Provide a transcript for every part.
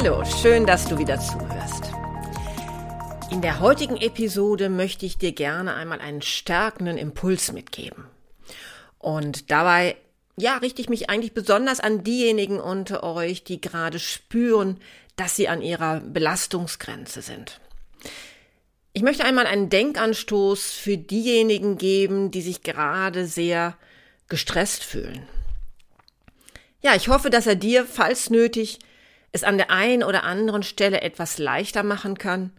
Hallo, schön, dass du wieder zuhörst. In der heutigen Episode möchte ich dir gerne einmal einen stärkenden Impuls mitgeben. Und dabei, ja, richte ich mich eigentlich besonders an diejenigen unter euch, die gerade spüren, dass sie an ihrer Belastungsgrenze sind. Ich möchte einmal einen Denkanstoß für diejenigen geben, die sich gerade sehr gestresst fühlen. Ja, ich hoffe, dass er dir, falls nötig, es an der einen oder anderen Stelle etwas leichter machen kann.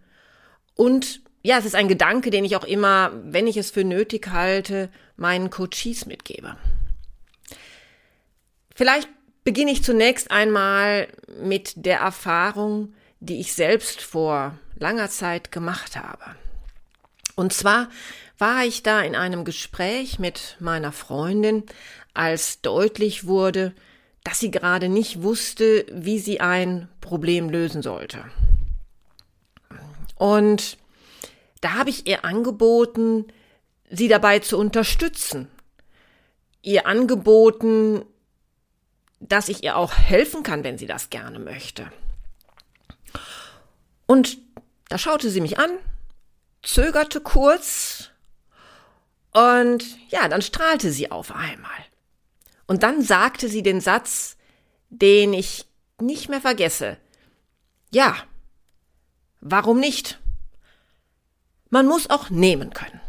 Und ja, es ist ein Gedanke, den ich auch immer, wenn ich es für nötig halte, meinen Coaches mitgebe. Vielleicht beginne ich zunächst einmal mit der Erfahrung, die ich selbst vor langer Zeit gemacht habe. Und zwar war ich da in einem Gespräch mit meiner Freundin, als deutlich wurde, dass sie gerade nicht wusste, wie sie ein Problem lösen sollte. Und da habe ich ihr angeboten, sie dabei zu unterstützen. Ihr angeboten, dass ich ihr auch helfen kann, wenn sie das gerne möchte. Und da schaute sie mich an, zögerte kurz und ja, dann strahlte sie auf einmal. Und dann sagte sie den Satz, den ich nicht mehr vergesse. Ja, warum nicht? Man muss auch nehmen können.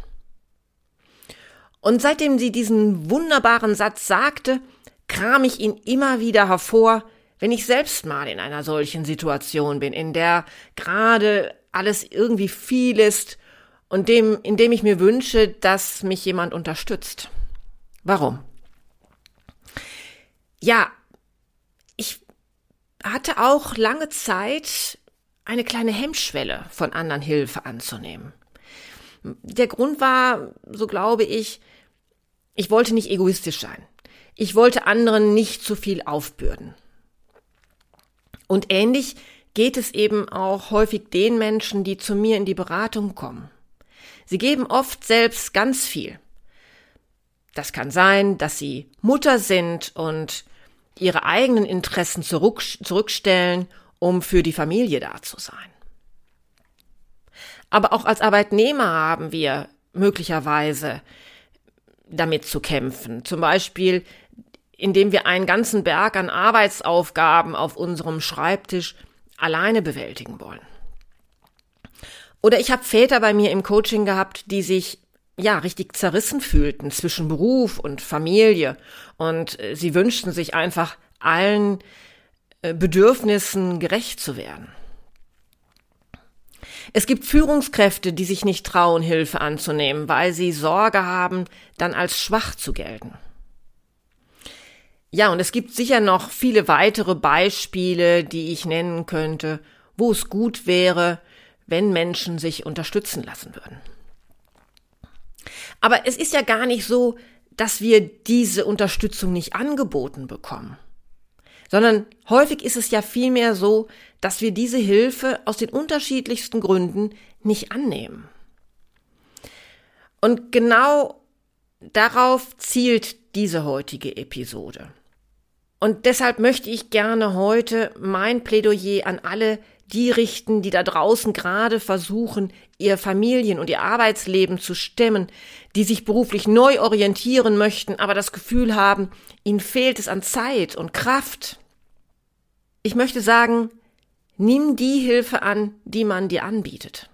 Und seitdem sie diesen wunderbaren Satz sagte, kram ich ihn immer wieder hervor, wenn ich selbst mal in einer solchen Situation bin, in der gerade alles irgendwie viel ist und dem, in dem ich mir wünsche, dass mich jemand unterstützt. Warum? Ja, ich hatte auch lange Zeit eine kleine Hemmschwelle von anderen Hilfe anzunehmen. Der Grund war, so glaube ich, ich wollte nicht egoistisch sein. Ich wollte anderen nicht zu viel aufbürden. Und ähnlich geht es eben auch häufig den Menschen, die zu mir in die Beratung kommen. Sie geben oft selbst ganz viel. Das kann sein, dass sie Mutter sind und ihre eigenen Interessen zurück, zurückstellen, um für die Familie da zu sein. Aber auch als Arbeitnehmer haben wir möglicherweise damit zu kämpfen. Zum Beispiel, indem wir einen ganzen Berg an Arbeitsaufgaben auf unserem Schreibtisch alleine bewältigen wollen. Oder ich habe Väter bei mir im Coaching gehabt, die sich ja, richtig zerrissen fühlten zwischen Beruf und Familie. Und äh, sie wünschten sich einfach allen äh, Bedürfnissen gerecht zu werden. Es gibt Führungskräfte, die sich nicht trauen, Hilfe anzunehmen, weil sie Sorge haben, dann als schwach zu gelten. Ja, und es gibt sicher noch viele weitere Beispiele, die ich nennen könnte, wo es gut wäre, wenn Menschen sich unterstützen lassen würden. Aber es ist ja gar nicht so, dass wir diese Unterstützung nicht angeboten bekommen, sondern häufig ist es ja vielmehr so, dass wir diese Hilfe aus den unterschiedlichsten Gründen nicht annehmen. Und genau darauf zielt diese heutige Episode. Und deshalb möchte ich gerne heute mein Plädoyer an alle die richten, die da draußen gerade versuchen, ihr Familien- und ihr Arbeitsleben zu stemmen, die sich beruflich neu orientieren möchten, aber das Gefühl haben, ihnen fehlt es an Zeit und Kraft. Ich möchte sagen, nimm die Hilfe an, die man dir anbietet.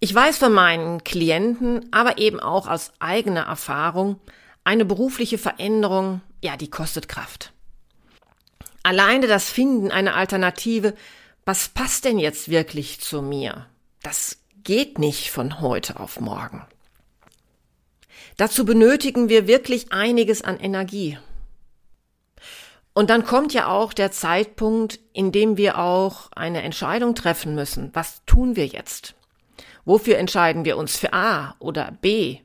Ich weiß von meinen Klienten, aber eben auch aus eigener Erfahrung, eine berufliche Veränderung, ja, die kostet Kraft. Alleine das Finden einer Alternative, was passt denn jetzt wirklich zu mir? Das geht nicht von heute auf morgen. Dazu benötigen wir wirklich einiges an Energie. Und dann kommt ja auch der Zeitpunkt, in dem wir auch eine Entscheidung treffen müssen. Was tun wir jetzt? Wofür entscheiden wir uns? Für A oder B?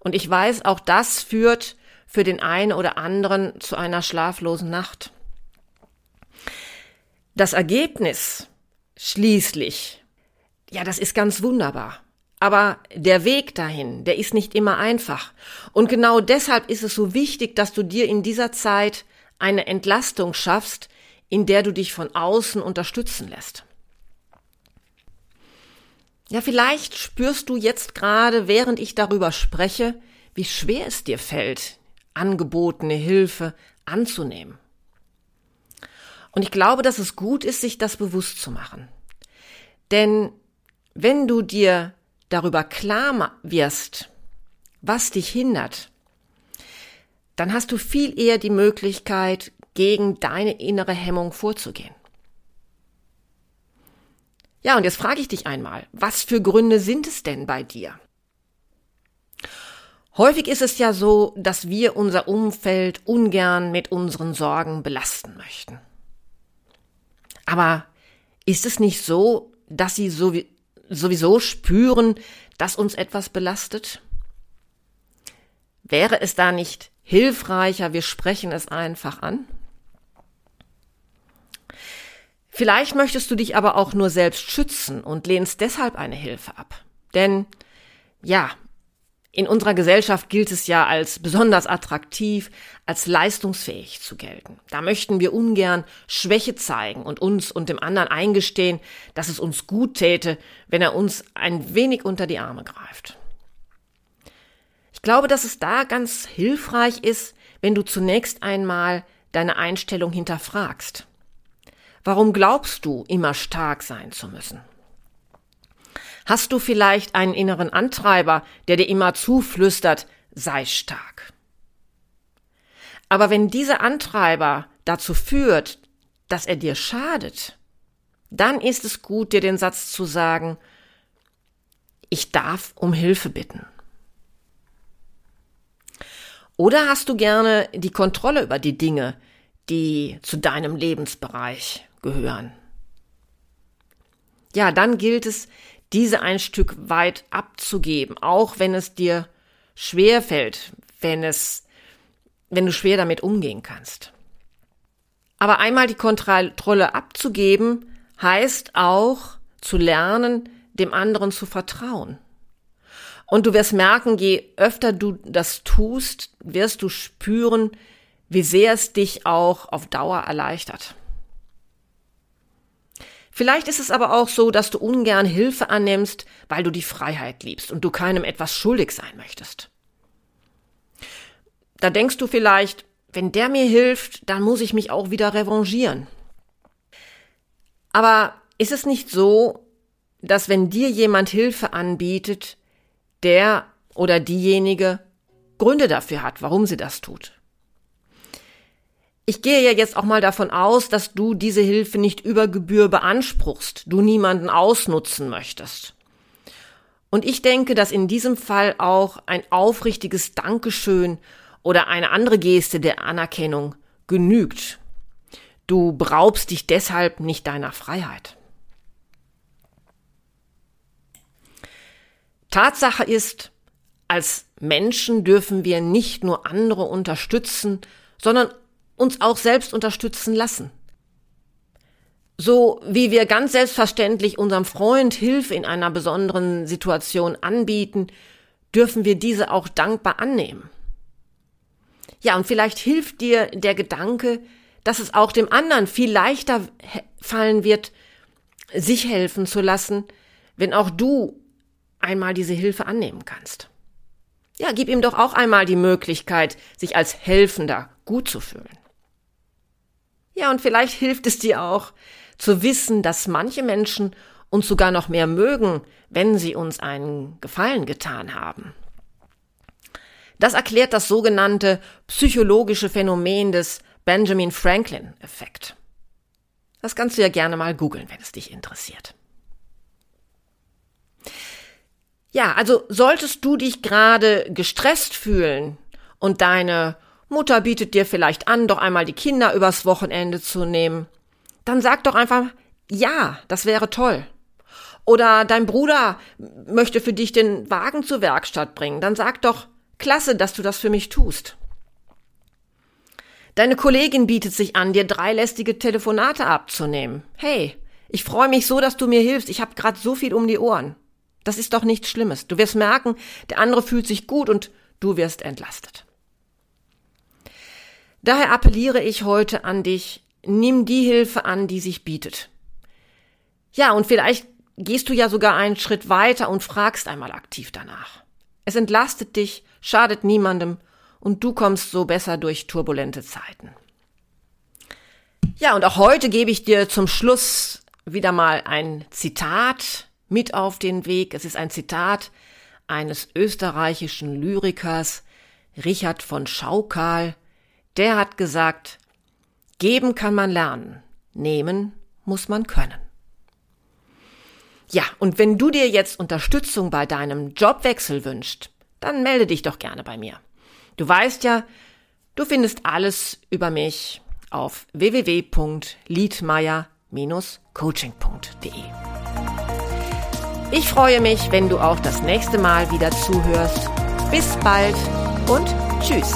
Und ich weiß, auch das führt für den einen oder anderen zu einer schlaflosen Nacht. Das Ergebnis schließlich, ja, das ist ganz wunderbar. Aber der Weg dahin, der ist nicht immer einfach. Und genau deshalb ist es so wichtig, dass du dir in dieser Zeit eine Entlastung schaffst, in der du dich von außen unterstützen lässt. Ja, vielleicht spürst du jetzt gerade, während ich darüber spreche, wie schwer es dir fällt, angebotene Hilfe anzunehmen. Und ich glaube, dass es gut ist, sich das bewusst zu machen. Denn wenn du dir darüber klar wirst, was dich hindert, dann hast du viel eher die Möglichkeit, gegen deine innere Hemmung vorzugehen. Ja, und jetzt frage ich dich einmal, was für Gründe sind es denn bei dir? Häufig ist es ja so, dass wir unser Umfeld ungern mit unseren Sorgen belasten möchten. Aber ist es nicht so, dass sie sowieso spüren, dass uns etwas belastet? Wäre es da nicht hilfreicher, wir sprechen es einfach an? Vielleicht möchtest du dich aber auch nur selbst schützen und lehnst deshalb eine Hilfe ab. Denn ja, in unserer Gesellschaft gilt es ja als besonders attraktiv, als leistungsfähig zu gelten. Da möchten wir ungern Schwäche zeigen und uns und dem anderen eingestehen, dass es uns gut täte, wenn er uns ein wenig unter die Arme greift. Ich glaube, dass es da ganz hilfreich ist, wenn du zunächst einmal deine Einstellung hinterfragst. Warum glaubst du, immer stark sein zu müssen? Hast du vielleicht einen inneren Antreiber, der dir immer zuflüstert, sei stark? Aber wenn dieser Antreiber dazu führt, dass er dir schadet, dann ist es gut, dir den Satz zu sagen, ich darf um Hilfe bitten. Oder hast du gerne die Kontrolle über die Dinge, die zu deinem Lebensbereich gehören? Ja, dann gilt es, diese ein Stück weit abzugeben, auch wenn es dir schwer fällt, wenn es, wenn du schwer damit umgehen kannst. Aber einmal die Kontrolle abzugeben, heißt auch zu lernen, dem anderen zu vertrauen. Und du wirst merken, je öfter du das tust, wirst du spüren, wie sehr es dich auch auf Dauer erleichtert. Vielleicht ist es aber auch so, dass du ungern Hilfe annimmst, weil du die Freiheit liebst und du keinem etwas schuldig sein möchtest. Da denkst du vielleicht, wenn der mir hilft, dann muss ich mich auch wieder revanchieren. Aber ist es nicht so, dass wenn dir jemand Hilfe anbietet, der oder diejenige Gründe dafür hat, warum sie das tut? Ich gehe ja jetzt auch mal davon aus, dass du diese Hilfe nicht über Gebühr beanspruchst, du niemanden ausnutzen möchtest. Und ich denke, dass in diesem Fall auch ein aufrichtiges Dankeschön oder eine andere Geste der Anerkennung genügt. Du beraubst dich deshalb nicht deiner Freiheit. Tatsache ist, als Menschen dürfen wir nicht nur andere unterstützen, sondern uns auch selbst unterstützen lassen. So wie wir ganz selbstverständlich unserem Freund Hilfe in einer besonderen Situation anbieten, dürfen wir diese auch dankbar annehmen. Ja, und vielleicht hilft dir der Gedanke, dass es auch dem anderen viel leichter fallen wird, sich helfen zu lassen, wenn auch du einmal diese Hilfe annehmen kannst. Ja, gib ihm doch auch einmal die Möglichkeit, sich als Helfender gut zu fühlen. Ja, und vielleicht hilft es dir auch zu wissen, dass manche Menschen uns sogar noch mehr mögen, wenn sie uns einen Gefallen getan haben. Das erklärt das sogenannte psychologische Phänomen des Benjamin Franklin Effekt. Das kannst du ja gerne mal googeln, wenn es dich interessiert. Ja, also solltest du dich gerade gestresst fühlen und deine Mutter bietet dir vielleicht an, doch einmal die Kinder übers Wochenende zu nehmen, dann sag doch einfach, ja, das wäre toll. Oder dein Bruder möchte für dich den Wagen zur Werkstatt bringen, dann sag doch, klasse, dass du das für mich tust. Deine Kollegin bietet sich an, dir drei lästige Telefonate abzunehmen. Hey, ich freue mich so, dass du mir hilfst. Ich habe gerade so viel um die Ohren. Das ist doch nichts Schlimmes. Du wirst merken, der andere fühlt sich gut und du wirst entlastet. Daher appelliere ich heute an dich, nimm die Hilfe an, die sich bietet. Ja, und vielleicht gehst du ja sogar einen Schritt weiter und fragst einmal aktiv danach. Es entlastet dich, schadet niemandem und du kommst so besser durch turbulente Zeiten. Ja, und auch heute gebe ich dir zum Schluss wieder mal ein Zitat mit auf den Weg. Es ist ein Zitat eines österreichischen Lyrikers, Richard von Schaukal, der hat gesagt, geben kann man lernen, nehmen muss man können. Ja, und wenn du dir jetzt Unterstützung bei deinem Jobwechsel wünschst, dann melde dich doch gerne bei mir. Du weißt ja, du findest alles über mich auf www.liedmeier-coaching.de. Ich freue mich, wenn du auch das nächste Mal wieder zuhörst. Bis bald und tschüss.